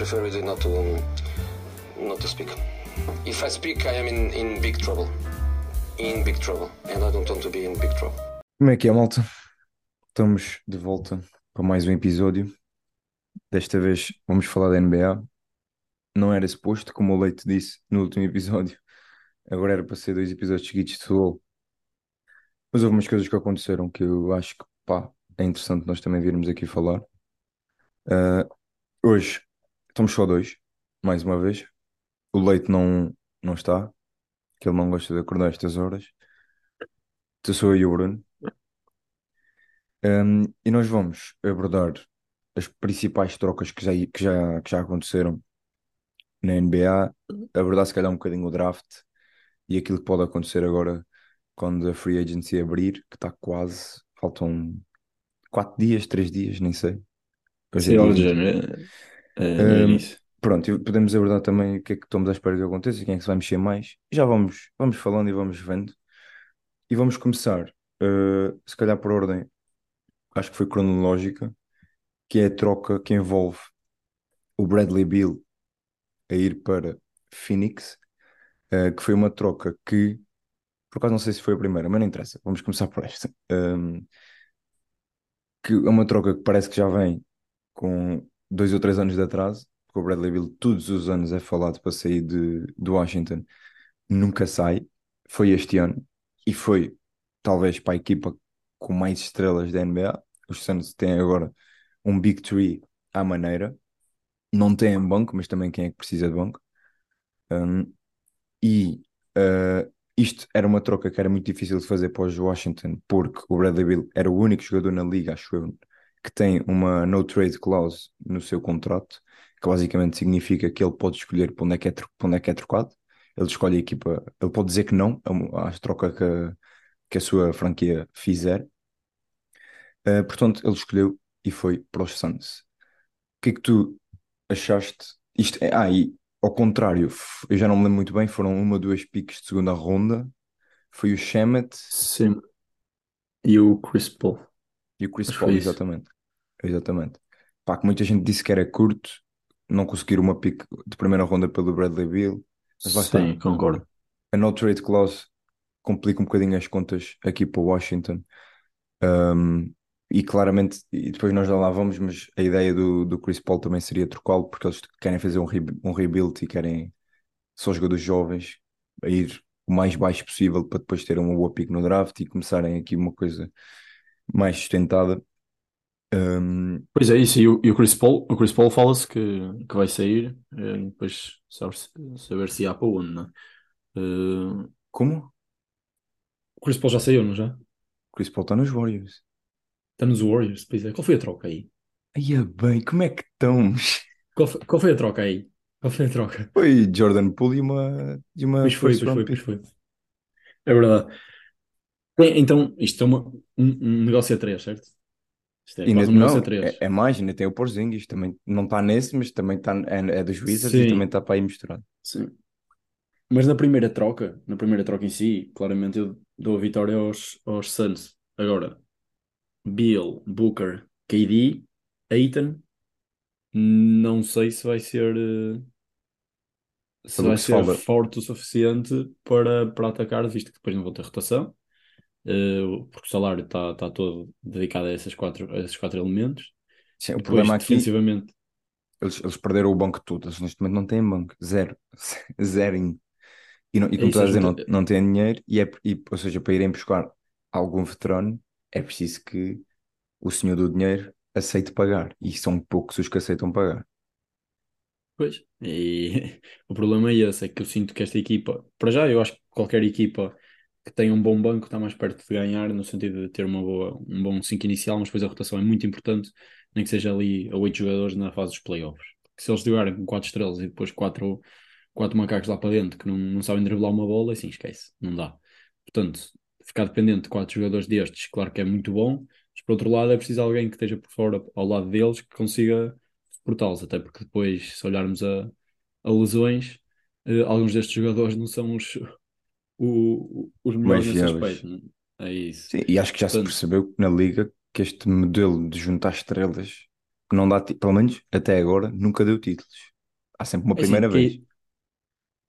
prefer not to not to speak. If I speak, I am in, in big trouble. In big trouble, and I don't want to be in big trouble. Como é que é, malta? Estamos de volta para mais um episódio. Desta vez vamos falar da NBA. Não era suposto, como o Leite disse no último episódio. Agora era para ser dois episódios seguidos de futebol. Mas houve umas coisas que aconteceram que eu acho que pá, é interessante nós também virmos aqui falar. Ah, hoje estamos só dois, mais uma vez. O Leite não, não está, que ele não gosta de acordar a estas horas. Então sou eu e o Bruno. Um, e nós vamos abordar as principais trocas que já, que já, que já aconteceram na NBA, abordar se calhar um bocadinho o draft e aquilo que pode acontecer agora quando a free agency abrir, que está quase, faltam quatro dias, três dias, nem sei. Hoje é Sim, dia algo do 20. género. É, Um, pronto, podemos abordar também o que é que estamos à espera que aconteça, quem é que se vai mexer mais. Já vamos, vamos falando e vamos vendo. E vamos começar, uh, se calhar por ordem, acho que foi cronológica, que é a troca que envolve o Bradley Beal a ir para Phoenix, uh, que foi uma troca que, por acaso não sei se foi a primeira, mas não interessa, vamos começar por esta. Um, que é uma troca que parece que já vem com dois ou três anos de atraso, porque o Bradley Beal todos os anos é falado para sair de, de Washington, nunca sai, foi este ano, e foi talvez para a equipa com mais estrelas da NBA. Os Suns têm agora um Big Three à maneira, não têm banco, mas também quem é que precisa de banco. Um, e uh, isto era uma troca que era muito difícil de fazer para os Washington, porque o Bradley Beal era o único jogador na liga, acho eu, que tem uma no trade clause no seu contrato, que basicamente significa que ele pode escolher para onde é que é, onde é, que é trocado. Ele escolhe a equipa, ele pode dizer que não à troca que, a- que a sua franquia fizer. Uh, portanto, ele escolheu e foi para os Suns. O que é que tu achaste? Isto é, ah, e ao contrário, eu já não me lembro muito bem, foram uma ou duas piques de segunda ronda. Foi o Shemet Sim. E o Chris Paul. E o Chris Paul, isso. exatamente. Exatamente. Pá, que muita gente disse que era curto, não conseguiram uma pique de primeira ronda pelo Bradley mas lá está. Sim, concordo. A no trade clause complica um bocadinho as contas aqui para o Washington. Um, e claramente, e depois nós já lá vamos, mas a ideia do, do Chris Paul também seria trocá-lo, porque eles querem fazer um, re- um rebuild e querem só jogadores jovens a ir o mais baixo possível para depois terem uma boa pick no draft e começarem aqui uma coisa mais sustentada. Um, Pois é, isso. E o, e o Chris Paul, o Chris Paul fala-se que, que vai sair, eh, depois saber se, saber se há para onde, não é? Eh, como? o Chris Paul já saiu, não já? O Chris Paul está nos Warriors. Está nos Warriors, pois é. Qual foi a troca aí? Aí é bem, como é que estamos? Qual foi, qual foi a troca aí? Qual foi a troca? Foi Jordan Poole e uma, e uma Pois foi, pois foi, pois foi. É verdade. Então, isto é uma, um, um negócio a três, certo? Isto é E quase um negócio não, a três. é, é mais, ainda tem o Porzingis, também não está nesse, mas também está, é, é dos Wizards e Sim. também está para aí misturado. Sim. Mas na primeira troca, na primeira troca em si, claramente eu dou a vitória aos, aos Suns. Agora, Beal, Booker, KD, Aiton, não sei se vai ser eh, se Pelo vai ser forte o suficiente para, para atacar, visto que depois não vão ter rotação, eh, porque o salário está tá todo dedicado a esses quatro, a esses quatro elementos. sim, o depois, problema aqui, defensivamente, eles, eles perderam o banco todo, eles neste momento não têm banco, zero, zerinho. E, não, e é como isso, estás a dizer, não, gente, não têm dinheiro, e é, e, ou seja, para irem buscar algum veterano, é preciso que o senhor do dinheiro aceite pagar, e são poucos os que aceitam pagar. Pois, e o problema é esse, é que eu sinto que esta equipa, para já, eu acho que qualquer equipa que tenha um bom banco está mais perto de ganhar, no sentido de ter uma boa, um bom 5 inicial, mas depois a rotação é muito importante, nem que seja ali a 8 jogadores na fase dos playoffs. Se eles jogarem com 4 estrelas e depois 4 quatro macacos lá para dentro que não, não sabem driblar uma bola, assim esquece, não dá. Portanto, ficar dependente de 4 jogadores destes, claro que é muito bom, mas por outro lado é preciso alguém que esteja por fora, ao lado deles, que consiga suportá-los, até porque depois, se olharmos a, a lesões, eh, alguns destes jogadores não são os, o- os melhores nesse aspecto. não É isso. Sim, e acho que já se Portanto, percebeu na liga que este modelo de juntar estrelas que não dá, pelo menos até agora, nunca deu títulos. Há sempre uma É assim, primeira vez. K-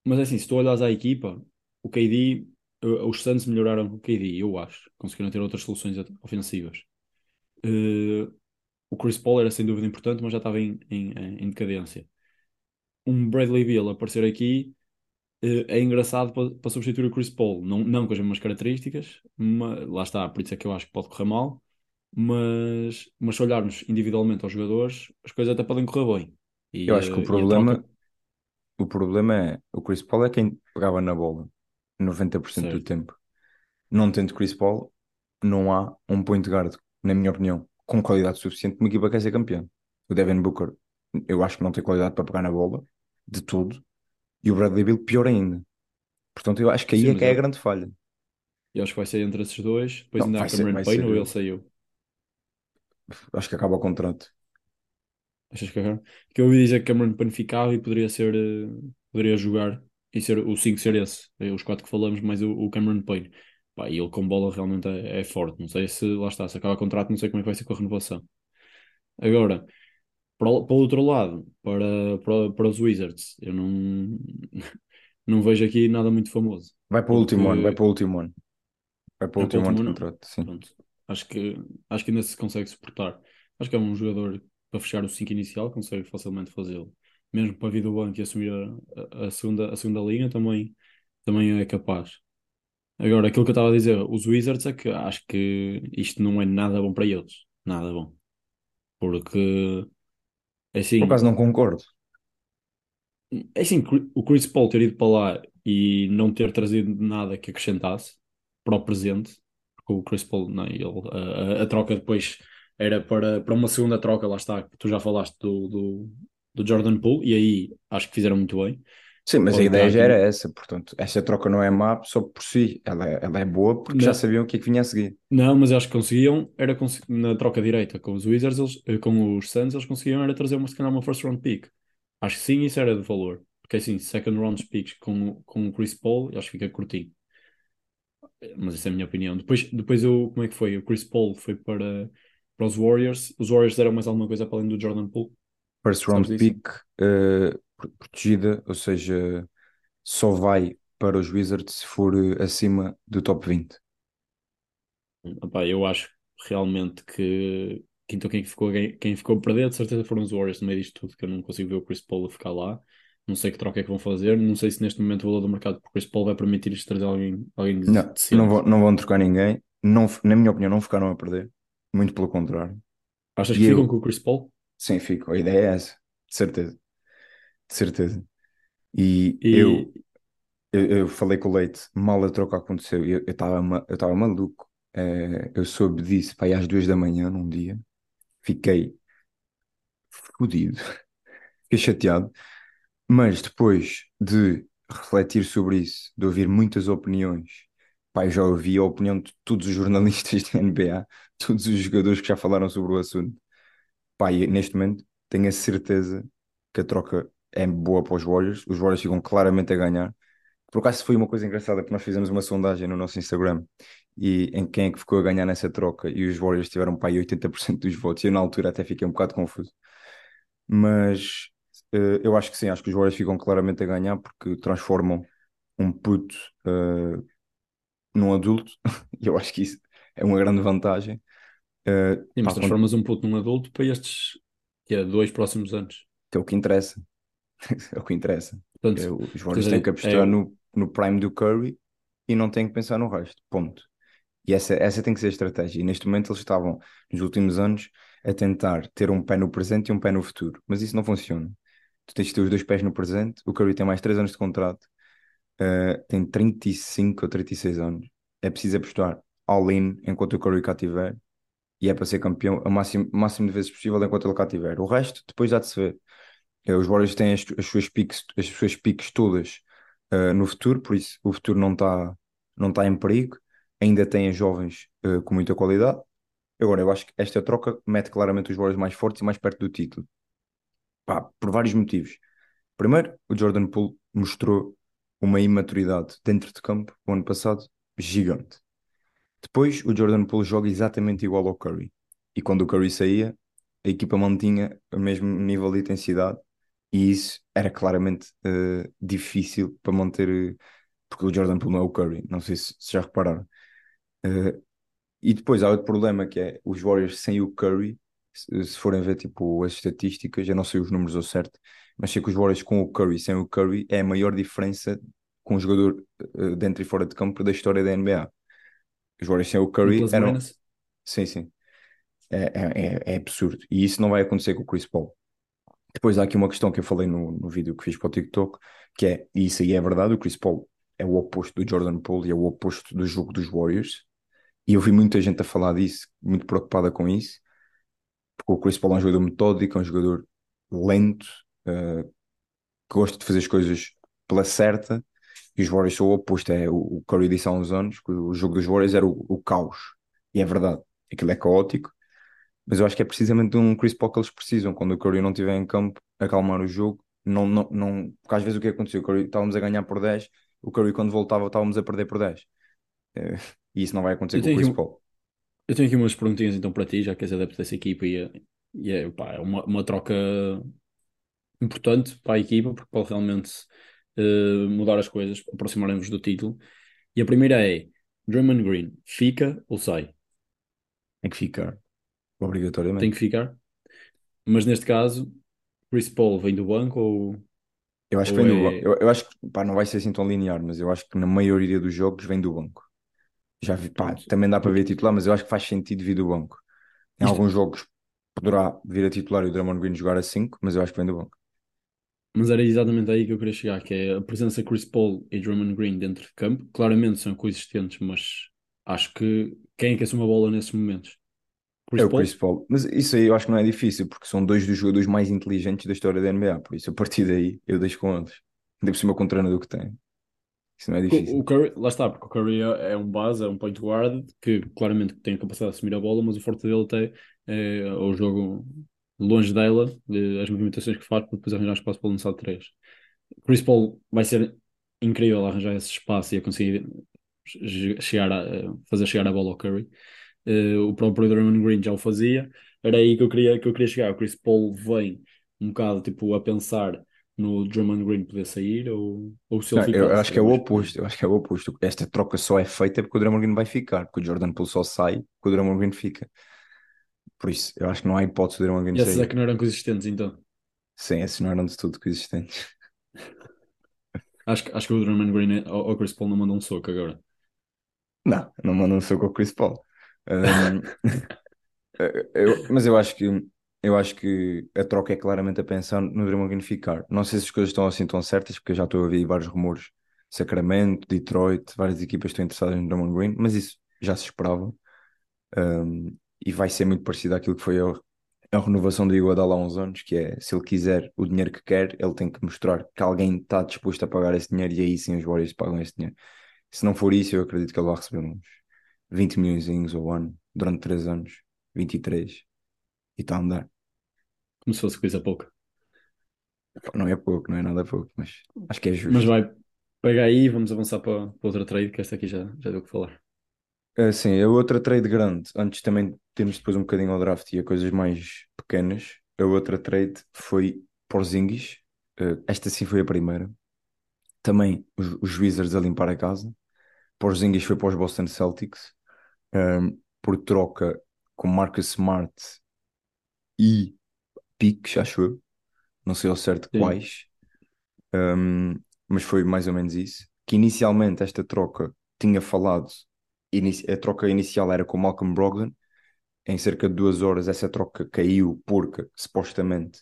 mas é assim, se tu olhas à equipa, o KD, eh, os Suns melhoraram com o KD, eu acho. Conseguiram ter outras soluções ofensivas. Eh, o Chris Paul era sem dúvida importante, mas já estava em, em, em decadência. Um Bradley Beal aparecer aqui é engraçado para, para substituir o Chris Paul. Não, não com as mesmas características, mas, lá está, por isso é que eu acho que pode correr mal. Mas, mas se olharmos individualmente aos jogadores, as coisas até podem correr bem. E, Eu acho que o eh, problema, troca, o problema é o Chris Paul é quem pegava na bola 90% do certo. tempo. Não tendo Chris Paul, não há um point guard, na minha opinião, com qualidade suficiente para uma equipa que quer ser campeã. O Devin Booker, eu acho que não tem qualidade para pegar na bola, de tudo. E o Bradley Beal, pior ainda. Portanto, eu acho que aí Sim, é mas que é a grande falha. eu acho que vai ser entre esses dois. Depois Não, ainda há vai ser, Cameron vai Payne ser. ou ele saiu. Acho que acaba o contrato. Achas que? Que eu ouvi dizer que Cameron Payne ficava e poderia ser, eh, poderia jogar e ser o 5 ser esse, é os quatro que falamos, mais o, o Cameron Payne. Pá, e ele com bola realmente é, é forte. Não sei se lá está, se acaba o contrato, não sei como é que vai ser com a renovação. Agora, para, o- para o outro lado, para, para, para os Wizards, eu não, não vejo aqui nada muito famoso. Vai para o último ano, vai para o último ano. Vai para o é para o último ano de último contrato, sim. pronto. Acho que, acho que ainda se consegue suportar. Acho que é um jogador para fechar o 5 inicial, consegue facilmente fazê-lo. Mesmo para vir do banco e assumir a, a, a segunda, a segunda linha, também, também é capaz. Agora, aquilo que eu estava a dizer, os Wizards é que acho que isto não é nada bom para eles. Nada bom. Porque, é Por acaso assim, não concordo. é assim, o Chris Paul ter ido para lá e não ter trazido nada que acrescentasse para o presente, porque o Chris Paul, não, ele, a, a- troca depois era para, para uma segunda troca, lá está, que tu já falaste do, do, do Jordan Poole, e aí acho que fizeram muito bem. Sim, mas a ideia já era essa, portanto, esta troca não é má só por si, ela é, ela é boa porque já Não, sabiam o que é que vinha a seguir. não, mas acho que conseguiam, era cons- na troca direita com os Wizards, eles, eh, com os Suns, eles conseguiam era trazer uma, se calhar uma first round pick. Acho que sim, isso era de valor. Porque assim, second round picks com, o- com o Chris Paul, acho que fica curtinho. Mas isso é a minha opinião. Depois, depois eu, como é que foi? O Chris Paul foi para, para os Warriors. Os Warriors deram mais alguma coisa para além do Jordan Poole? First round pick pro- protegida, ou seja, só vai para os Wizards se for eh, acima do top 20. Epá, eu acho realmente que, que então quem ficou, quem, quem ficou a perder, de certeza foram os Warriors no meio disto tudo, que eu não consigo ver o Chris Paul a ficar lá. Não sei que troca é que vão fazer. Não sei se neste momento o valor do mercado o Chris Paul vai permitir isto trazer alguém, alguém Não, não, decente. vão, não vão trocar ninguém. Não, na minha opinião, não ficaram a perder. Muito pelo contrário. Achas E que ficam eu, com o Chris Paul? sim, fico. A ideia é essa. De certeza. De certeza. E eu, E eu, eu falei com o Leite, mal a troca aconteceu, eu estava eu estava maluco. Eh, eu soube disso, pá, aí às duas da manhã, num dia. Fiquei fodido. Fiquei chateado. Mas depois de refletir sobre isso, de ouvir muitas opiniões, pá, eu já ouvi a opinião de todos os jornalistas da NBA, todos os jogadores que já falaram sobre o assunto. Pá, e neste momento tenho a certeza que a troca é boa para os Warriors. Os Warriors ficam claramente a ganhar. Por acaso foi uma coisa engraçada, porque nós fizemos uma sondagem no nosso Instagram e em quem é que ficou a ganhar nessa troca e os Warriors tiveram para aí 80% dos votos. Eu na altura até fiquei um bocado confuso. Mas eh, eu acho que sim, acho que os Warriors ficam claramente a ganhar porque transformam um puto eh, num adulto. E eu acho que isso é uma grande vantagem. Eh, sim, mas transformas um puto num adulto para estes que é, dois próximos anos. que é o que interessa. É o que interessa. É, Portanto, os Warriors têm que é, apostar no, no prime do Curry e não têm que pensar no resto. Ponto. E essa, essa tem que ser a estratégia. E neste momento eles estavam, nos últimos anos, a tentar ter um pé no presente e um pé no futuro. Mas isso não funciona. Tu tens de ter os dois pés no presente. O Curry tem mais 3 anos de contrato, uh, tem 35 ou 36 anos. É preciso apostar all-in enquanto o Curry cá estiver. E é para ser campeão o máximo, máximo de vezes possível enquanto ele cá estiver. O resto, depois há de se ver. Eh, Os Warriors têm as, as suas piques, as suas piques todas eh, no futuro, por isso o futuro não está não tá em perigo. Ainda têm jovens eh, com muita qualidade. Agora, eu acho que esta troca mete claramente os Warriors mais fortes e mais perto do título. Pá, por vários motivos. Primeiro, o Jordan Poole mostrou uma imaturidade dentro de campo o ano passado gigante. Depois, o Jordan Poole joga exatamente igual ao Curry. E quando o Curry saía, a equipa mantinha o mesmo nível de intensidade E isso era claramente eh, difícil para manter, eh, porque o Jordan Poole não é o Curry, não sei se, se já repararam. Eh, e depois há outro problema que é os Warriors sem o Curry, se, se forem ver tipo as estatísticas, eu não sei os números ao certo, mas sei que os Warriors com o Curry sem o Curry é a maior diferença com um jogador eh, dentro e fora de campo da história da NBA. Os Warriors sem o Curry eram. Sim, sim. É, é, é- é absurdo. E isso não vai acontecer com o Chris Paul. Depois há aqui uma questão que eu falei no, no vídeo que fiz para o TikTok, que é, e isso aí é verdade, o Chris Paul é o oposto do Jordan Poole e é o oposto do jogo dos Warriors. E eu vi muita gente a falar disso, muito preocupada com isso, porque o Chris Paul é um jogador metódico, é um jogador lento, eh, que gosta de fazer as coisas pela certa, e os Warriors são o oposto. É, o, o Curry disse há uns anos que o jogo dos Warriors era o, o caos. E é verdade, aquilo é caótico, mas eu acho que é precisamente de um Chris Paul que eles precisam. Quando o Curry não estiver em campo, acalmar o jogo. Não, não, não, porque às vezes o que aconteceu? O Curry, estávamos a ganhar por 10, o Curry quando voltava estávamos a perder por 10. Eh, e isso não vai acontecer Eu com o Chris um- Paul. eu tenho aqui umas perguntinhas então para ti, já que és adepto dessa equipa e é, e é, pá, é uma, uma troca importante para a equipa, porque pode realmente eh, mudar as coisas, aproximarem-vos do título. E a primeira é: Draymond Green fica ou sai? Tem que ficar, Tem obrigatoriamente. que ficar. Mas neste caso, Chris Paul vem do banco ou, Eu acho que ou vem do banco. é. Eu, eu acho que pá, não vai ser assim tão linear, mas eu acho que na maioria dos jogos vem do banco. Já vi, pá, também dá para ver titular, mas eu acho que faz sentido vir do banco. Em isto, alguns jogos poderá vir a titular e o Draymond Green jogar a 5, mas eu acho que vem do banco. mas era exatamente aí que eu queria chegar, que é a presença de Chris Paul e Draymond Green dentro de campo. Claramente são coexistentes, mas acho que quem é que assume a bola nesses momentos? É Chris o Chris Paul? Mas isso aí eu acho que não é difícil, porque são dois dos jogadores mais inteligentes da história da NBA. Por isso, a partir daí, eu deixo com eles. Ainda por cima com o treinador que tem. Isso não é O difícil. o Curry, lá está, porque o Curry é é um base, é um point guard que claramente tem a capacidade de assumir a bola, mas o forte dele até é o jogo longe dela, de- as movimentações que faz para depois arranjar espaço para lançar três. Chris Paul vai ser incrível arranjar esse espaço e a conseguir che- chegar a, eh, fazer chegar a bola ao Curry. Eh, o próprio Draymond Green já o fazia. Era aí que eu queria, que eu queria chegar. O Chris Paul vem um bocado tipo, a pensar no Drummond Green poder sair ou, ou se ele eu acho que é o oposto. Eu acho que é o oposto. Esta troca só é feita porque o Draymond Green vai ficar. Porque o Jordan Poole só sai porque o Draymond Green fica. Por isso, eu acho que não há hipótese do Draymond Green E esses é sair. que não eram consistentes, então. Sim, esses não eram de tudo coexistentes. Acho, que- acho que o Drummond Green ao, ao Chris Paul não manda um soco agora. Não, não mandam um soco ao Chris Paul. Um, eu- mas eu acho que eu acho que a troca é claramente a pensar no Draymond Green ficar. Não sei se as coisas estão assim tão certas, porque eu já estou a ouvir vários rumores. Sacramento, Detroit, várias equipas estão interessadas no Draymond Green, mas isso já se esperava. Um, e vai ser muito parecido àquilo que foi a, a renovação do Iguodala há uns anos, que é se ele quiser o dinheiro que quer, ele tem que mostrar que alguém está disposto a pagar esse dinheiro e aí sim os Warriors pagam esse dinheiro. Se não for isso, eu acredito que ele vai receber uns 20 milhões ao ano durante 3 anos, 23, e está a andar. Como se fosse coisa pouca. Não é pouco, não é nada pouco, mas acho que é Mas justo. vai, pega aí e vamos avançar para, para outra trade, que esta aqui já, já deu o que falar. Ah, sim, a outra trade grande, antes também temos depois um bocadinho ao draft e a coisas mais pequenas, a outra trade foi Porzingis, Ah, esta sim foi a primeira. Também os, os Wizards a limpar a casa. Porzingis foi para os Boston Celtics, ahm, por troca com Marcus Smart e piques, acho eu. Não sei ao certo Sim. quais, ahm, mas foi mais ou menos isso. Que inicialmente esta troca tinha falado, a troca inicial era com Malcolm Brogdon. Em cerca de duas horas essa troca caiu porque supostamente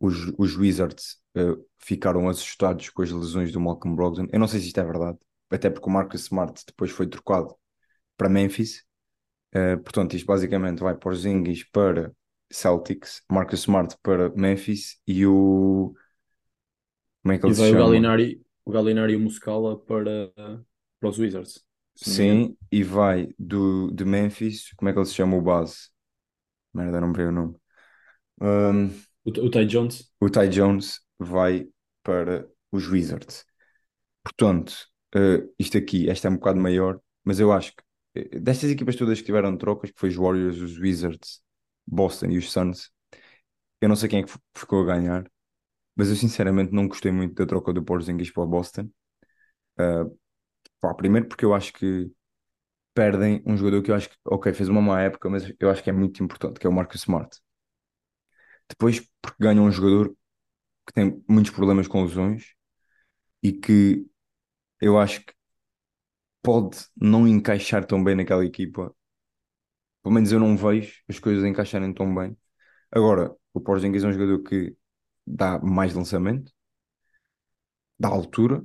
os, os Wizards eh, ficaram assustados com as lesões do Malcolm Brogdon. Eu não sei se isto é verdade, até porque o Marcus Smart depois foi trocado para Memphis. Eh, portanto, isto basicamente vai por Zingis para Celtics, Marcus Smart para Memphis e o. Como é que E ele se vai o chama? Gallinari, o Gallinari e o Muscala para, para os Wizards. Se. Sim, e vai do, de Memphis. Como é que ele se chama o base? Merda, não me veio o nome. Um, O, o Ty Jones. o Ty Jones vai para os Wizards. Portanto, eh, isto aqui, esta é um bocado maior, mas eu acho que destas equipas todas que tiveram trocas, que foi os Warriors, os Wizards, Boston e os Suns, eu não sei quem é que ficou a ganhar, mas eu sinceramente não gostei muito da troca do Porzingis para o Boston. Uh, pá, primeiro porque eu acho que perdem um jogador que eu acho que, ok, fez uma má época, mas eu acho que é muito importante, que é o Marcus Smart. Depois porque ganham um jogador que tem muitos problemas com lesões e que eu acho que pode não encaixar tão bem naquela equipa. Pelo menos eu não vejo as coisas encaixarem tão bem. Agora, o Porzingis é um jogador que dá mais lançamento, dá altura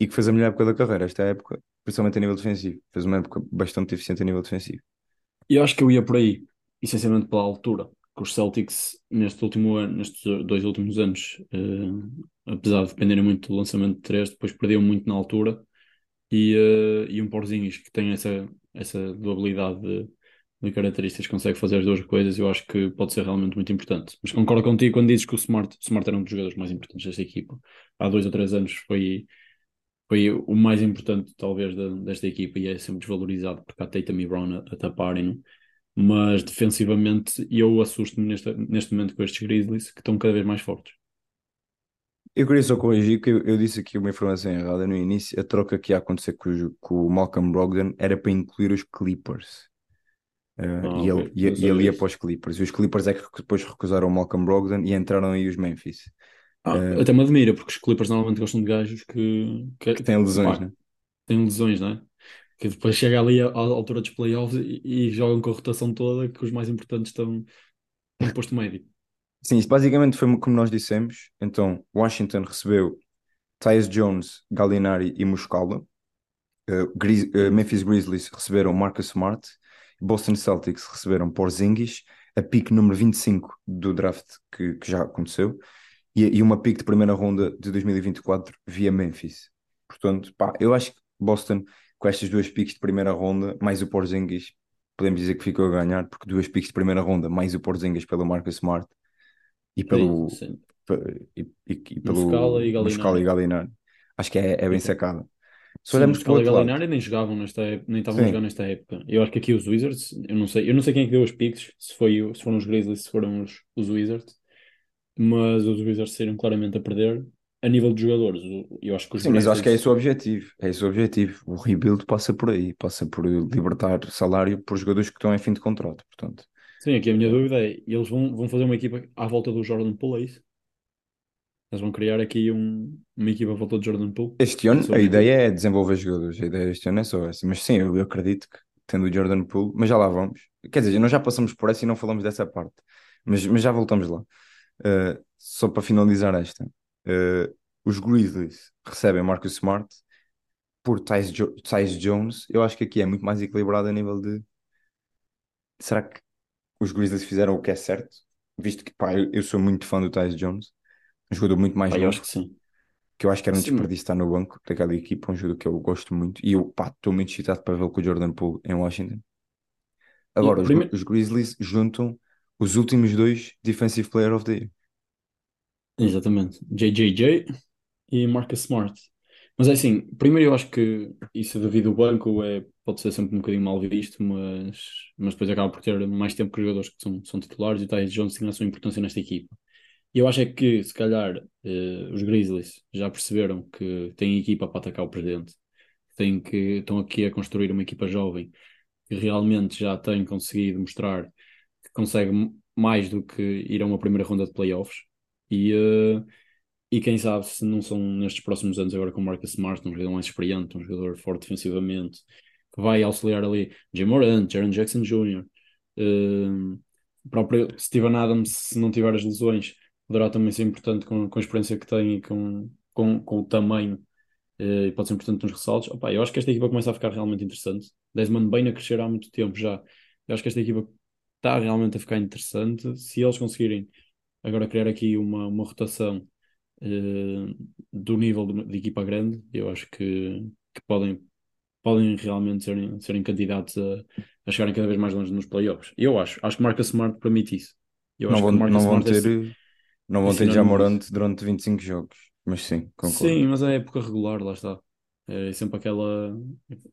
e que fez a melhor época da carreira. Esta época, principalmente a nível defensivo, fez uma época bastante eficiente a nível defensivo. E eu acho que eu ia por aí, essencialmente pela altura. Que os Celtics, neste último ano, nestes dois últimos anos, eh, apesar de dependerem muito do lançamento de três, depois perdiam muito na altura. E, eh, e um Porzinhos que tem essa, essa dualidade de, de características, consegue fazer as duas coisas, eu acho que pode ser realmente muito importante. Mas concordo contigo quando dizes que o Smart, Smart era um dos jogadores mais importantes desta equipa. Há dois ou três anos foi, foi o mais importante, talvez, desta equipa e é sempre desvalorizado porque há Tatum e Brown a, a taparem-no. Mas defensivamente, eu assusto-me neste, neste momento com estes Grizzlies que estão cada vez mais fortes. Eu queria só corrigir que eu, eu disse aqui uma informação errada no início. A troca que ia acontecer com, o- com o Malcolm Brogdon era para incluir os Clippers. Uh, Ah, e ele, ia, não e ele ia para os Clippers. E os Clippers é que depois recusaram o Malcolm Brogdon e entraram aí os Memphis, Ah, uh, até me admira, porque os Clippers normalmente gostam de gajos que, que, que têm lesões, pá, né? têm lesões, não é? Que depois chega ali à, à altura dos playoffs e, e jogam com a rotação toda, que os mais importantes estão no posto médio. Sim, isso basicamente foi como nós dissemos. Então, Washington recebeu Tyus Jones, Gallinari e Muscala. Uh, Grizz- uh, Memphis Grizzlies receberam Marcus Smart. Boston Celtics receberam Porzingis. A pick número 25 do draft que, que já aconteceu. E, e uma pick de primeira ronda de 2024 via Memphis. Portanto, pá, eu acho que Boston, com estas duas picks de primeira ronda, mais o Porzingis, podemos dizer que ficou a ganhar, porque duas picks de primeira ronda, mais o Porzingis pelo Marcus Smart e Sim, pelo, sim. e, e- e Muscala pelo Muscala e. Gallinari. Acho que é, é bem Sim, sacada. Se sim, olharmos para o e outro lado, Gallinari nem jogavam nesta época, nem estavam sim, nesta época. Eu acho que aqui os Wizards, eu não sei, eu não sei quem é que deu os picks, se foi, se foram os Grizzlies, se foram os, os Wizards, mas os Wizards saíram claramente a perder a nível de jogadores. Eu acho que os sim, mas eu acho que é Grizzlies, esse o objetivo. É esse o objetivo. O rebuild passa por aí, passa por libertar salário por jogadores que estão em fim de contrato. Portanto, sim, aqui a minha dúvida é, eles vão, vão fazer uma equipa à volta do Jordan Poole, é isso? Eles vão criar aqui um, uma equipa à volta do Jordan Poole, Este ano a ideia é desenvolver jogadores, a ideia este ano é só essa. Mas sim, eu, eu acredito que tendo o Jordan Poole, mas já lá vamos. Quer dizer, nós já passamos por essa e não falamos dessa parte, mas, mas já voltamos lá. Uh, só para finalizar esta, uh, os Grizzlies recebem Marcus Smart por Tyus, Jo- Tyus Jones. Eu acho que aqui é muito mais equilibrado a nível de será que os Grizzlies fizeram o que é certo? Visto que pá, eu, eu sou muito fã do Tyus Jones, um jogador muito mais Pá, eu acho novo que sim. que eu acho que era um Sim, desperdício estar no banco daquela equipa, um jogador que eu gosto muito, e eu, estou muito excitado para vê-lo com o Jordan Poole em Washington. Agora, os, primeiro, os Grizzlies juntam os últimos dois Defensive Player of the Year. exatamente, JJJ e Marcus Smart. Mas é assim, primeiro eu acho que isso devido ao banco é, pode ser sempre um bocadinho mal visto, mas, mas depois acaba por ter mais tempo que os jogadores que são, são titulares e o Tyus Jones tem a sua importância nesta equipa. E eu acho é que, se calhar, eh, os Grizzlies já perceberam que têm equipa para atacar o presente, têm que, estão aqui a construir uma equipa jovem que realmente já tem conseguido mostrar que consegue mais do que ir a uma primeira ronda de playoffs. E, eh, e quem sabe se não são nestes próximos anos agora com o Marcus Smart, um jogador mais experiente, um jogador forte defensivamente, que vai auxiliar ali Jay Morant, Jaren Jackson Jr., o próprio Steven Adams, se não tiver as lesões, poderá também ser importante com, com a experiência que tem e com, com, com o tamanho, eh, e pode ser importante nos ressaltos. Opa, eu acho que esta equipa começa a ficar realmente interessante. Desmond Bane a crescer há muito tempo já. Eu acho que esta equipa está realmente a ficar interessante. Se eles conseguirem agora criar aqui uma, uma rotação eh, do nível de, de equipa grande, eu acho que, que podem, podem realmente serem, serem candidatos a, a chegarem cada vez mais longe nos playoffs. Eu acho, acho que Marcus Smart permite isso. Eu Não vão, Marcus não vão é, ter, não é vão ter já sinónimo disso. Morant durante 25 jogos, mas sim, concordo. Sim, mas é época regular, lá está. É sempre aquela,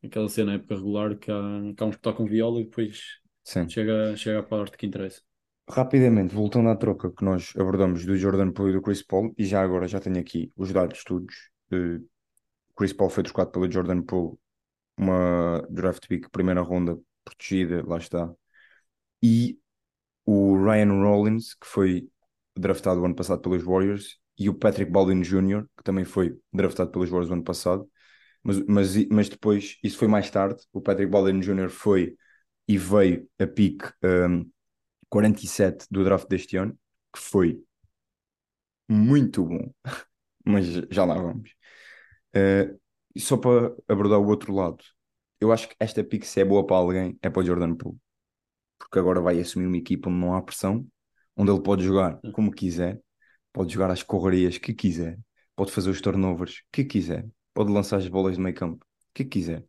aquela cena, época regular, que há, que há uns que tocam viola e depois Sim. chega, chega à parte que interessa. Rapidamente, voltando à troca que nós abordamos do Jordan Poole e do Chris Paul, e já agora já tenho aqui os dados todos. Uh, Chris Paul foi trocado pelo Jordan Poole, uma draft pick, primeira ronda protegida, lá está. E o Ryan Rollins, que foi draftado o ano passado pelos Warriors, e o Patrick Baldwin Jr., que também foi draftado pelos Warriors o ano passado. Mas, mas, mas depois, isso foi mais tarde, o Patrick Baldwin Jr. foi e veio a pick um, 47 do draft deste ano, que foi muito bom, mas já lá vamos. Uh, só para abordar o outro lado, eu acho que esta pick, se é boa para alguém, é para o Jordan Poole, porque agora vai assumir uma equipa onde não há pressão, onde ele pode jogar como quiser, pode jogar as correrias que quiser, pode fazer os turnovers que quiser, pode lançar as bolas de meio campo que quiser.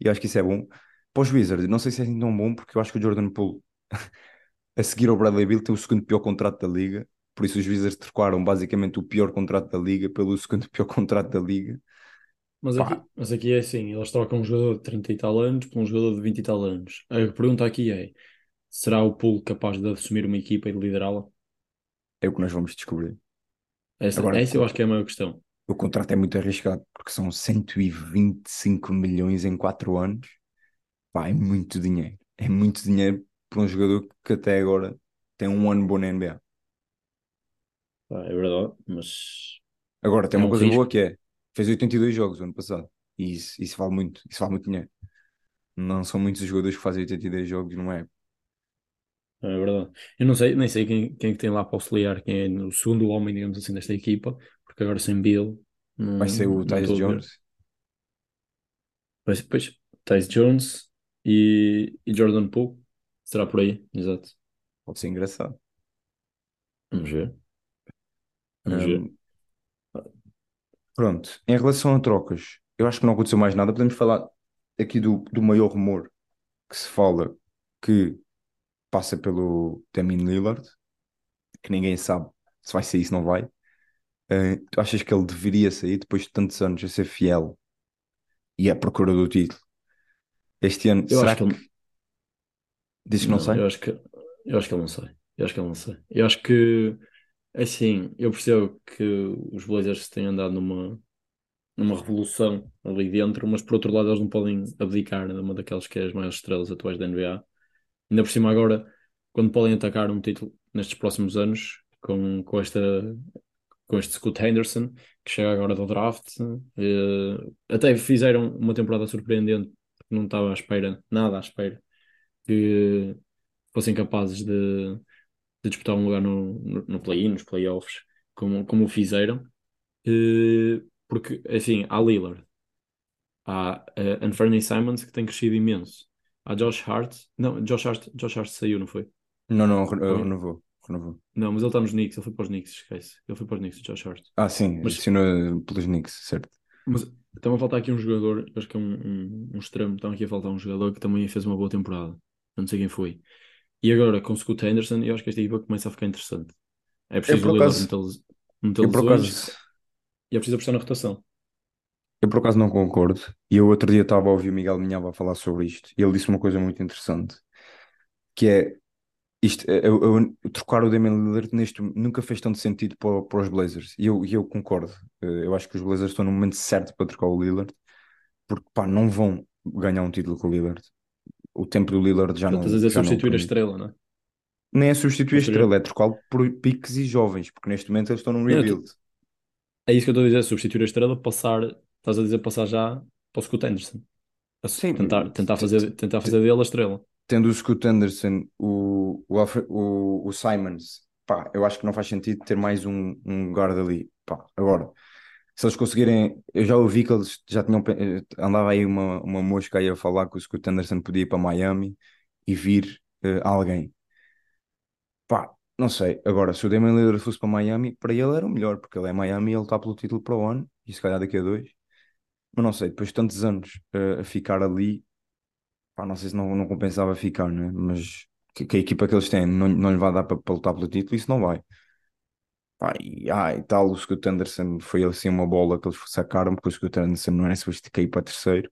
E acho que isso é bom. Para os Wizards, não sei se é assim tão bom, porque eu acho que o Jordan Poole a seguir ao Bradley Beal, tem o segundo pior contrato da liga. Por isso os Wizards trocaram basicamente o pior contrato da liga pelo segundo pior contrato da liga. Mas aqui, mas aqui é assim, eles trocam um jogador de 30 e tal anos por um jogador de 20 e tal anos. A pergunta aqui é, será o Poole capaz de assumir uma equipa e de liderá-la? É o que nós vamos descobrir. Essa, Agora, essa eu acho que é a maior questão. O contrato é muito arriscado, porque são 125 milhões em 4 anos. Pá, é muito dinheiro. É muito dinheiro para um jogador que até agora tem um ano bom na NBA. é verdade, mas agora tem é uma um coisa risco. boa que é fez 82 jogos o ano passado e isso, isso vale muito, isso vale muito dinheiro. Não são muitos jogadores que fazem 82 jogos, não é? É verdade. Eu não sei, nem sei quem, quem tem lá para auxiliar, quem é o segundo homem, digamos assim, desta equipa, porque agora sem Bill. Não, Vai ser o Tyus Jones. Vai ser, pois, Jones e, e Jordan Poole. Será por aí, exato. Pode ser engraçado. Vamos ver. Vamos ver. pronto, em relação a trocas, eu acho que não aconteceu mais nada. Podemos falar aqui do, do maior rumor que se fala que passa pelo Damian Lillard, que ninguém sabe se vai sair, se não vai. Uh, tu achas que ele deveria sair depois de tantos anos a ser fiel e à procura do título? Este ano, Eu será acho que que ele, diz que não não, sai? eu acho que eu acho que ele não sei. Eu acho que ele não sei. Eu acho que assim, eu percebo que os Blazers têm andado numa numa revolução ali dentro, mas por outro lado eles não podem abdicar de uma daquelas que é as maiores estrelas atuais da NBA. Ainda por cima agora, quando podem atacar um título nestes próximos anos com, com esta com este Scott Henderson, que chega agora do draft, eh, até fizeram uma temporada surpreendente, porque não estava à espera, nada à espera, que fossem capazes de, de disputar um lugar no, no, no play-in, nos playoffs, como, como o fizeram. Uh, porque, assim, há Lillard, há uh, Anthony Simons, que tem crescido imenso. Há Josh Hart, não, Josh Hart, Josh Hart saiu, não foi? Não, não, renovou. renovou. Não, mas ele está nos Knicks, ele foi para os Knicks, esquece. Ele foi para os Knicks, Josh Hart. Ah, sim, mas, assinou pelos Knicks, certo. Mas estão a faltar aqui um jogador, acho que é um, um, um extremo, estão aqui a faltar um jogador que também fez uma boa temporada. Não sei quem foi. E agora, com o Scott Henderson, eu acho que esta equipa começa a ficar interessante. É preciso o acaso, meter lesões e é preciso apostar na rotação. Eu por acaso não concordo. E eu outro dia estava a ouvir o Miguel Minhava a falar sobre isto e ele disse uma coisa muito interessante, que é isto, eu, eu, eu, trocar o Damian Lillard neste nunca fez tanto sentido para, para os Blazers. E eu, eu concordo. Eh, eu acho que os Blazers estão no momento certo para trocar o Lillard, porque pá, não vão ganhar um título com o Lillard o tempo do Lillard já não. Estás a substituir a estrela, não é? Nem é substituir a estrela, é trocá-lo por piques e jovens, porque neste momento eles estão num rebuild. É isso que eu estou a dizer, substituir a estrela, passar, estás a dizer passar já para o Scott Anderson. A Sim, tentar, tentar, fazer, tentar fazer dele a estrela. Tendo o Scott Anderson, o, o, o, o Simons, pá, eu acho que não faz sentido ter mais um, um guarda ali. Pá, agora, se eles conseguirem, eu já ouvi que eles já tinham, eh, andava aí uma, uma mosca aí a falar que o Scott Anderson podia ir para Miami e vir uh, alguém. Pá, não sei. Agora, se o Damian Lillard fosse para Miami, para ele era o melhor, porque ele é Miami ele está pelo título para o ano, e se calhar daqui a dois. Mas não sei, depois de tantos anos uh, a ficar ali, pá, não sei se não, não compensava ficar, né? Mas que, que a equipa que eles têm não, não lhe vai dar para, para lutar pelo título, isso não vai. Pá, e, ah, e tal, o Scott Anderson foi assim uma bola que eles sacaram, porque o Scott Anderson não era suposto cair para terceiro,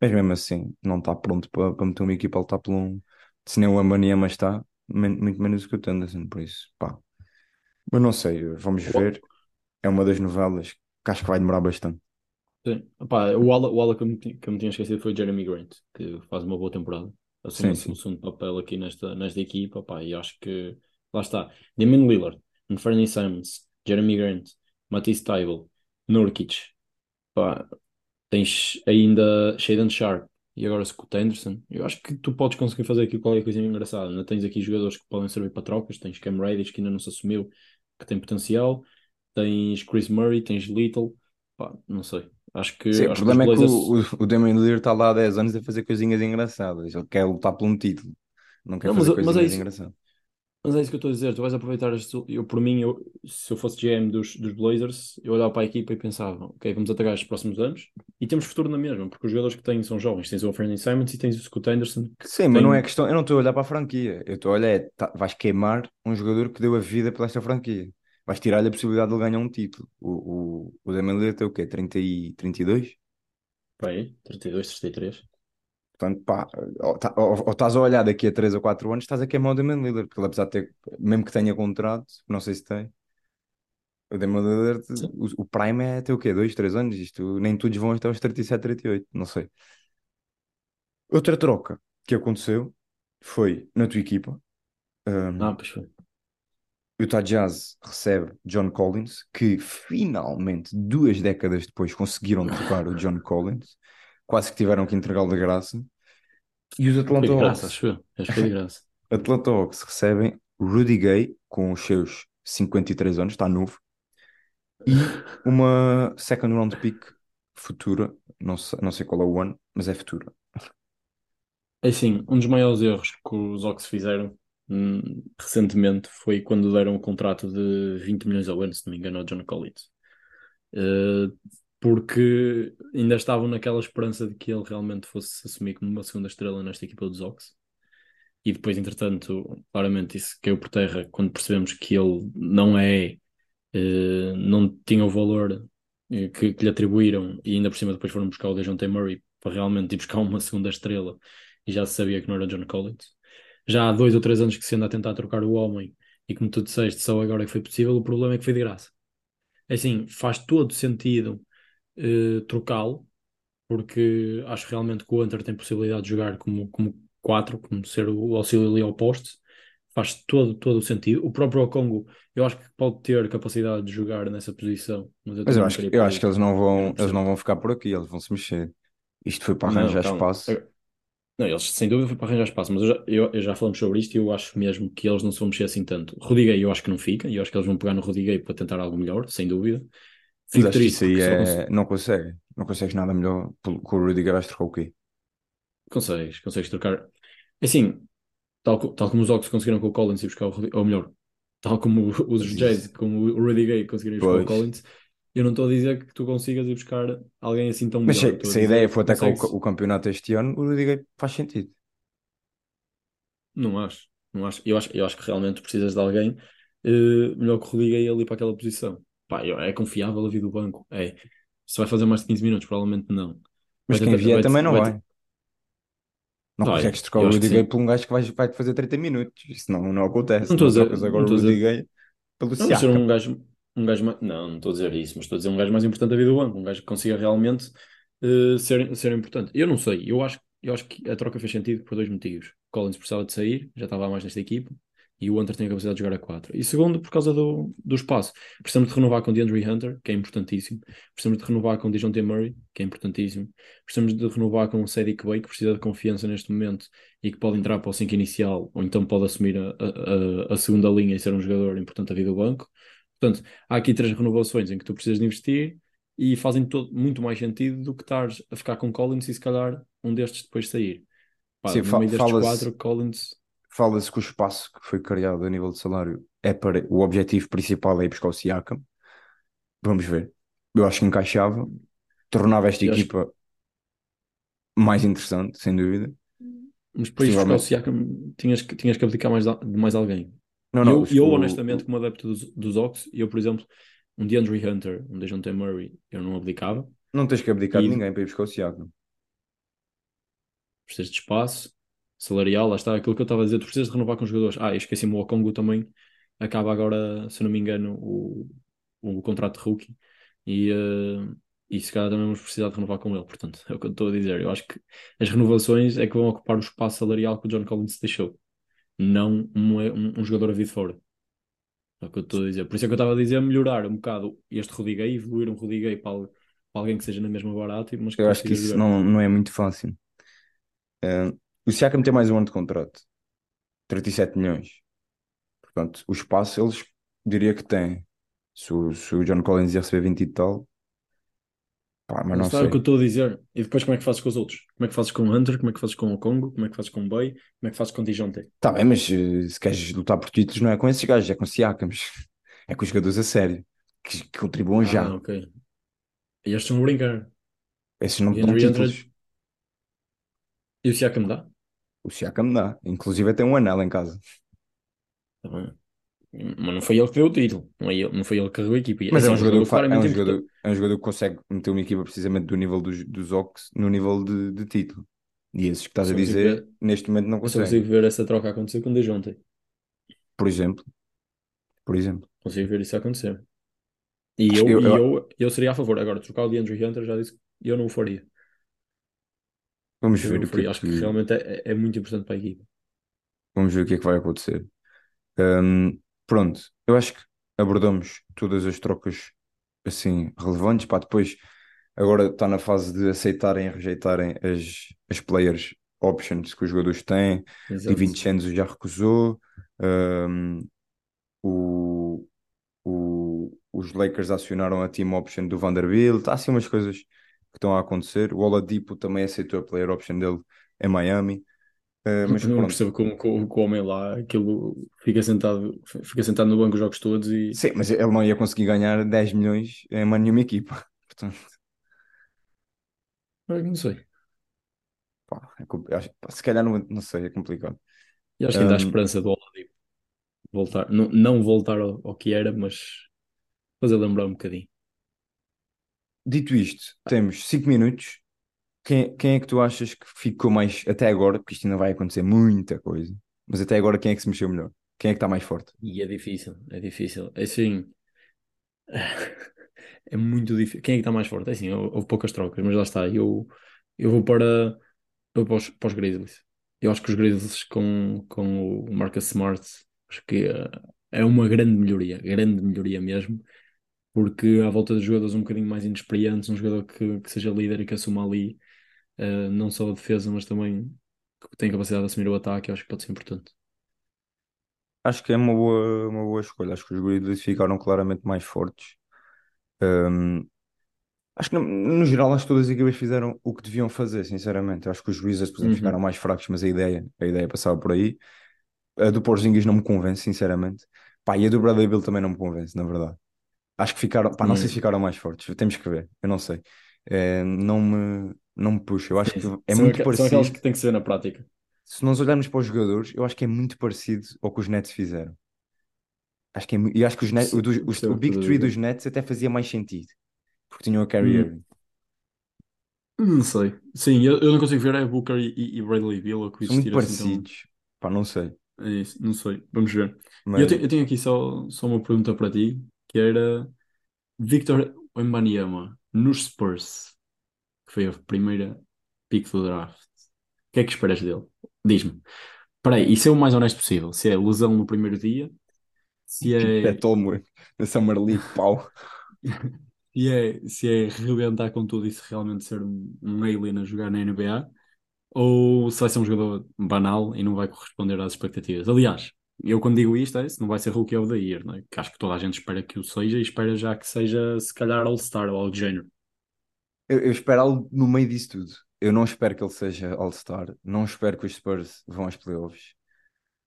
mas mesmo assim não está pronto para, para meter uma equipa a lutar pelo um. Se nem o Ambaniama está, muito menos o Tenderson, por isso, pá. Mas não sei, vamos ver. É uma das novelas que acho que vai demorar bastante. Sim. Epá, o ala, o ala que, eu me, que eu me tinha esquecido foi Jeremy Grant, que faz uma boa temporada. Assume Sim, um segundo papel aqui nesta, nesta equipa, pá, e acho que lá está. Damian Lillard, Anthony Simons, Jeremy Grant, Matisse Thybulle, Nurkic, pá, tens ainda Shaden Sharp e agora Scott Anderson. Eu acho que tu podes conseguir fazer aqui qualquer coisa engraçada. Ainda tens aqui jogadores que podem servir para trocas. Tens Cam Reddish, que ainda não se assumiu, que tem potencial. Tens Chris Murray, tens Little. Pá, não sei. Acho que, Sim, o acho que os problema é que Blazers. o, o, o Damian Lillard está lá há 10 anos a fazer coisinhas engraçadas. Ele quer lutar por um título, não quer Não, mas, fazer mas é coisinhas isso. engraçadas. Mas é isso que eu estou a dizer. Tu vais aproveitar. Este, eu, por mim, eu, se eu fosse GM dos, dos Blazers, eu olhava para a equipa e pensava: ok, vamos atacar estes próximos anos e temos futuro na mesma, porque os jogadores que têm são jovens. Tens o Anthony Simons e tens o Scott Anderson, Sim, mas não é questão. Eu não estou a olhar para a franquia. Eu estou a olhar, é, tá- vais queimar um jogador que deu a vida pela esta franquia. Vais tirar-lhe a possibilidade de ele ganhar um título. O, o, o Damian Lillard tem o quê? 30 e 32? Pá, aí, 32, 33. Portanto, pá, ou, tá- ou- ou estás a olhar daqui a 3 ou 4 anos, estás a queimar o Damian Lillard, porque ele apesar de ter, mesmo que tenha contrato, não sei se tem, o Damian Lillard, o, o Prime é até o quê? 2, 3 anos? Isto, nem todos vão até os 37, 38, não sei. Outra troca que aconteceu foi na tua equipa. um, Ah, pois foi. o Utah Jazz recebe John Collins, que finalmente, duas décadas depois, conseguiram trocar o John Collins, quase que tiveram que entregá-lo de graça. E os Atlanta de graça, Hawks acho que de graça. Atlanta Hawks recebem Rudy Gay com os seus 53 anos, está novo, e uma second round pick futura, não sei, não sei qual é o ano, mas é futura. É assim, um dos maiores erros que os Hawks fizeram hum, recentemente foi quando deram o contrato de 20 milhões ao ano, se não me engano, ao John Collins. Eh, porque ainda estavam naquela esperança de que ele realmente fosse assumir como uma segunda estrela nesta equipa dos Hawks. E depois, entretanto, claramente isso caiu por terra quando percebemos que ele não é, eh, não tinha o valor eh, que, que lhe atribuíram e ainda por cima depois foram buscar o DeJounte Murray para realmente ir buscar uma segunda estrela e já se sabia que não era John Collins. Já há dois ou três anos que se anda a tentar trocar o homem e como tu disseste, só agora é que foi possível, o problema é que foi de graça. É assim, faz todo sentido eh, trocá-lo, porque acho realmente que o Hunter tem possibilidade de jogar como, como 4, como ser o auxílio ali ao poste, faz todo, todo o sentido. O próprio Okongo, eu acho que pode ter capacidade de jogar nessa posição, mas eu Mas eu não acho, que- eu acho que eles não vão, não eles não vão ficar por aqui, eles vão se mexer. Isto foi para Não, arranjar calma. espaço. Eu- Não, eles sem dúvida foi para arranjar espaço, mas eu já, eu, eu já falamos sobre isto e eu acho mesmo que eles não se vão mexer assim tanto. Gay eu acho que não fica, e eu acho que eles vão pegar no Gay para tentar algo melhor, sem dúvida. Mas Fico que triste isso é. Não consegue. Não consegues nada melhor com o Rudiger vais trocar o quê? consegues, consegues trocar. Assim, tal, tal como os Hawks conseguiram com o Collins e buscar o Rudy, ou melhor, tal como os Mas Jazz, isso- como o Rudy Gay conseguiram ir buscar o. Collins, eu não estou a dizer que tu consigas ir buscar alguém assim tão Mas melhor. se, a se a dizer ideia for atacar o, consegues. ca- o campeonato este ano, o Rudiger faz sentido. Não acho, não acho. Eu acho, eu acho que realmente precisas de alguém eh, melhor que o Rudy Gay ali para aquela posição. Pá, é confiável a vida do banco. É. Se vai fazer mais de 15 minutos, provavelmente não. Mas Vai quem vier vai- também não vai vai. Não Vai, consegues trocar o Rudiger por um gajo que vai, vai-te fazer 30 minutos. Isso não, não acontece. Não estou a dizer, trocas não agora o Rudiger pelo não, ser um gajo, um gajo mais, não, não estou a dizer isso, mas estou a dizer um gajo mais importante da vida do banco, um gajo que consiga realmente eh, ser, ser importante. Eu não sei, eu acho, eu acho que a troca fez sentido por dois motivos. Collins precisava de sair, já estava mais nesta equipa, e o Hunter tem a capacidade de jogar a 4. E segundo, por causa do, do espaço. Precisamos de renovar com DeAndre Hunter, que é importantíssimo. Precisamos de renovar com DeJounte Murray, que é importantíssimo. Precisamos de renovar com o Sadiq Bey, que precisa de confiança neste momento e que pode entrar para o 5 inicial, ou então pode assumir a, a, a- a segunda linha e ser um jogador importante da vida do banco. Portanto, há aqui três renovações em que tu precisas de investir e fazem todo, muito mais sentido do que estares a ficar com Collins e se calhar um destes depois sair. Pá, Sim, no meio destes quatro, Collins. Fala-se que o espaço que foi criado a nível de salário é para. O objetivo principal é ir buscar o Siakam. Vamos ver. Eu acho que encaixava. Tornava esta Eu acho equipa mais interessante, sem dúvida. Mas para ir buscar o. Siakam tinhas que, tinhas que abdicar mais, de mais alguém. Não, não. eu, eu o- honestamente, como adepto dos, dos Hawks, eu, por exemplo, um DeAndre Hunter, um DeJounte Murray, eu não abdicava. não tens que abdicar de E ninguém para ir buscar o Siakam. precisas de espaço. Salarial, lá está aquilo que eu estava a dizer, tu precisas de renovar com os jogadores. Ah, esqueci-me o Congo também, acaba agora, se não me engano, o, o contrato de rookie e, uh, e se calhar também vamos precisar de renovar com ele, portanto, é o que eu estou a dizer. Eu acho que as renovações é que vão ocupar o espaço salarial que o John Collins deixou, não um, um, um jogador a vir de fora. É o que eu estou a dizer. Por isso é que eu estava a dizer melhorar um bocado este Rodiguei, evoluir um Rodiguei para, para alguém que seja na mesma barata, mas Eu acho que isso não, não é muito fácil. Uh, o Siakam tem mais um ano de contrato, 37 milhões. Portanto, o espaço eles diria que têm. Se o, se o John Collins ia receber 20 e tal, pá, mas não é o que eu sei. estou a dizer. E depois como é que fazes com os outros? Como é que fazes com o Hunter? Como é que fazes com o Congo? Como é que fazes com o Bay? Como é que fazes com o Dijonte? Tá bem, mas uh, se queres lutar por títulos, não é com esses gajos, é com Siakams. É com os jogadores a sério, que, que contribuam Ah, já. ok. E estes estão a brincar. Esses não E Hunter- títulos. E o Siakam dá? O Siakam dá. Inclusive tem um anel em casa. Mas não foi ele que deu o título. Não, é ele, não foi ele que carregou a equipa. Mas é assim, um jogador, que é um jogador, é um jogador que consegue meter uma equipa precisamente do nível dos, dos Ox no nível de, de título. E esses que estás Só a dizer, ver- neste momento não conseguem. consigo ver essa troca acontecer com o Dijonte. Por exemplo. Por exemplo. Consigo ver isso acontecer. E eu, eu- e eu- eu, eu seria a favor. Agora, trocar o DeAndre Hunter, já disse que eu não o faria. Vamos ver o que, é Acho que realmente é, é muito importante para a equipa. vamos ver o que é que vai acontecer. Hum, pronto, eu acho que abordamos todas as trocas assim relevantes. Pá, depois agora está na fase de aceitarem e rejeitarem as, as players options que os jogadores têm. Exato. DiVincenzo já recusou. hum, o, o- os Lakers acionaram a team option do Vanderbilt. Há assim umas coisas que estão a acontecer. O Oladipo também aceitou a player option dele em Miami. Uh, mas não pronto. percebo como, o homem lá aquilo fica sentado, fica sentado no banco os jogos todos e Sim, mas ele não ia conseguir ganhar 10 milhões em mais nenhuma equipa. Portanto, Ah, não sei. pá, é se calhar não, não sei, é complicado. E acho que ainda há Um, esperança do Oladipo voltar, não, não voltar ao, ao que era, mas fazer lembrar um bocadinho. Dito isto, temos 5 minutos. Quem, quem é que tu achas que ficou mais até agora? Porque isto ainda vai acontecer muita coisa. Mas até agora, quem é que se mexeu melhor? Quem é que está mais forte? E é difícil, é difícil. É assim, é muito difícil. Quem é que está mais forte? É assim, hou- houve poucas trocas, mas lá está. Eu, eu vou para, eu para os, para os Grizzlies. Eu acho que os Grizzlies com, com o Marcus Smart, acho que eh, é uma grande melhoria, grande melhoria mesmo, porque à volta de jogadores um bocadinho mais inexperientes, um jogador que, que seja líder e que assuma ali eh, não só a defesa, mas também que tem capacidade de assumir o ataque, acho que pode ser importante. Acho que é uma boa, uma boa escolha. Acho que os Grizzlies ficaram claramente mais fortes. Um, acho que no, no geral acho que todas as equipas fizeram o que deviam fazer, sinceramente. Acho que os Wizards, por exemplo, Uhum. ficaram mais fracos, mas a ideia, a ideia passava por aí. A do Porzingis não me convence, sinceramente. Pá, e a do Bradley Beal também não me convence, na verdade. Acho que ficaram, pá, não sei se Hum. ficaram mais fortes. Temos que ver, eu não sei. Eh, não me, não me puxa. Eu acho que é são, muito aqu- são parecido. que tem que ser na prática. Se nós olharmos para os jogadores, eu acho que é muito parecido ao que os Nets fizeram. Acho que é, mu- e acho que os Nets, o, dos- os- Percebo o o que Big estás a Three dizer. dos Nets até fazia mais sentido. Porque tinham a Kyrie Hum. Irving. Não sei. Sim, eu, eu não consigo ver é Booker e, e Bradley Beal ou que São muito existir assim tão. parecidos. Pá, não sei. É isso, não sei. Vamos ver. E eu, Mas te- eu tenho aqui só, só uma pergunta para ti, que era Victor Wembanyama nos Spurs, que foi a primeira pick do draft. O que é que esperas dele? Diz-me. Espera aí, e ser o mais honesto possível? Se é lesão no primeiro dia, se é é, Tomo na Summer League, pau. se é, se é rebentar com tudo e se realmente ser um, um alien a jogar na NBA, ou se vai ser um jogador banal e não vai corresponder às expectativas. Aliás, eu quando digo isto é se não vai ser Rookie of the Year, não é? que acho que toda a gente espera que o seja e espera já que seja se calhar All-Star ou algo do género. Eu, eu espero algo no meio disso tudo. Eu não espero que ele seja All-Star. Não espero que os Spurs vão aos playoffs.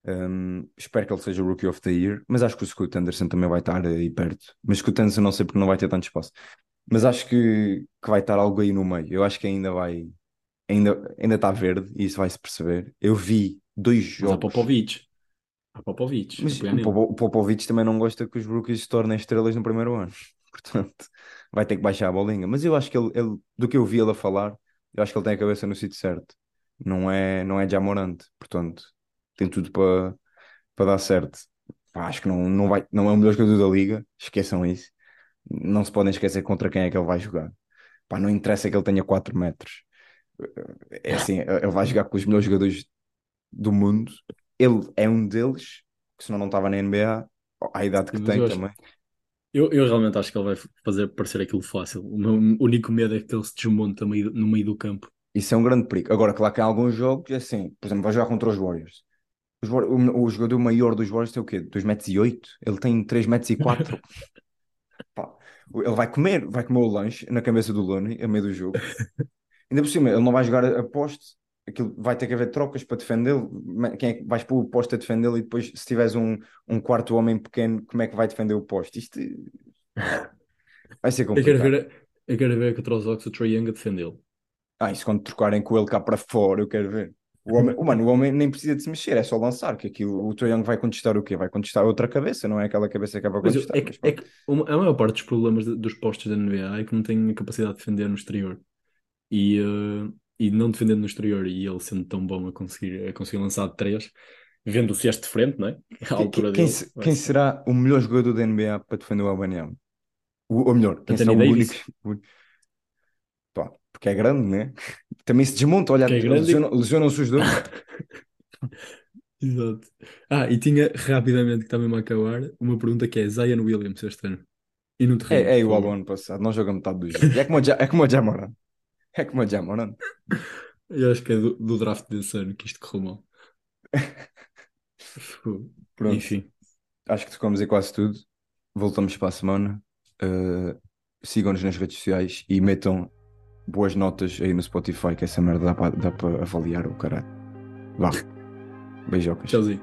Um, espero que ele seja Rookie of the Year. Mas acho que o Scoot Anderson também vai estar aí perto. Mas Scoot Anderson não sei porque não vai ter tanto espaço. Mas acho que, que vai estar algo aí no meio. Eu acho que ainda vai. Ainda, ainda está verde e isso vai-se perceber. Eu vi dois Mas há jogos. Popovich. Há Popovich. Mas o nele. Popo- o Popovich também não gosta que os rookies se tornem estrelas no primeiro ano. Portanto, vai ter que baixar a bolinha. Mas eu acho que ele, ele- do que eu vi ele a falar, eu acho que ele tem a cabeça no sítio certo. não é, não é Jamorante, portanto, tem tudo para para dar certo. Pá, acho que não, não, vai, não é o melhor jogador da liga, esqueçam isso. Não se podem esquecer contra quem é que ele vai jogar. Pá, não interessa que ele tenha 4 metros. É assim, ele vai jogar com os melhores jogadores do mundo. Ele é um deles, que senão não estava na NBA, à idade que Mas tem eu acho- também. Eu, eu realmente acho que ele vai fazer parecer aquilo fácil. O meu único medo é que ele se desmonte no meio, no meio do campo. Isso é um grande perigo. Agora, claro que há alguns jogos, é assim, por exemplo, vai jogar contra os Warriors. Os o, o jogador maior dos Warriors tem o quê? 2 metros e 8? Ele tem 3 metros e 4. Pá, ele vai comer, vai comer o lanche na cabeça do Looney, a meio do jogo. Ainda por cima, ele não vai jogar a a poste, aquilo vai ter que haver trocas para defendê-lo. Quem é que vais pôr o poste a defendê-lo e depois, se tiveres um, um quarto homem pequeno, como é que vai defender o poste? Isto vai ser Eu quero complicado. ver, eu quero ver contra os Hawks o Trae Young a defendê-lo. Ah, isso quando trocarem com ele cá para fora, eu quero ver. O homem, o, mano, o homem nem precisa de se mexer, é só lançar, que aquilo, o Trae Young vai contestar o quê? Vai contestar outra cabeça, não é aquela cabeça que é para Mas eu- contestar. é, mas que, é que uma- a maior parte dos problemas de- dos postos da NBA é que não têm a capacidade de defender no exterior. E, eh, e não defendendo no exterior e ele sendo tão bom a conseguir, a conseguir lançar de três, vendo o cesto de frente, não é? À Quem, altura quem- dele. quem ser- será o melhor jogador da NBA para defender o Aubameyang? O, ou melhor, quem será Anthony o Davis. único... o- Pá, porque é grande, né? Também se desmonta, olha, é grande e- lesionam- lesionam-se os dois. Exato. Ah, e tinha rapidamente, que está mesmo a acabar, uma pergunta que é Zion Williams este ano. E no terreno, É, é igual ao ano passado, não joga metade do jogo. E É como o Ja- é como o Jamoran. É como o Jamoran. Eu acho que é do, do draft desse ano que isto correu mal. Pronto. Enfim, Acho que tocamos em quase tudo. Voltamos para a semana. Uh, Sigam-nos nas redes sociais e metam boas notas aí no Spotify, que essa merda dá para dá para avaliar o caralho. Vá. Beijocas. tchauzinho.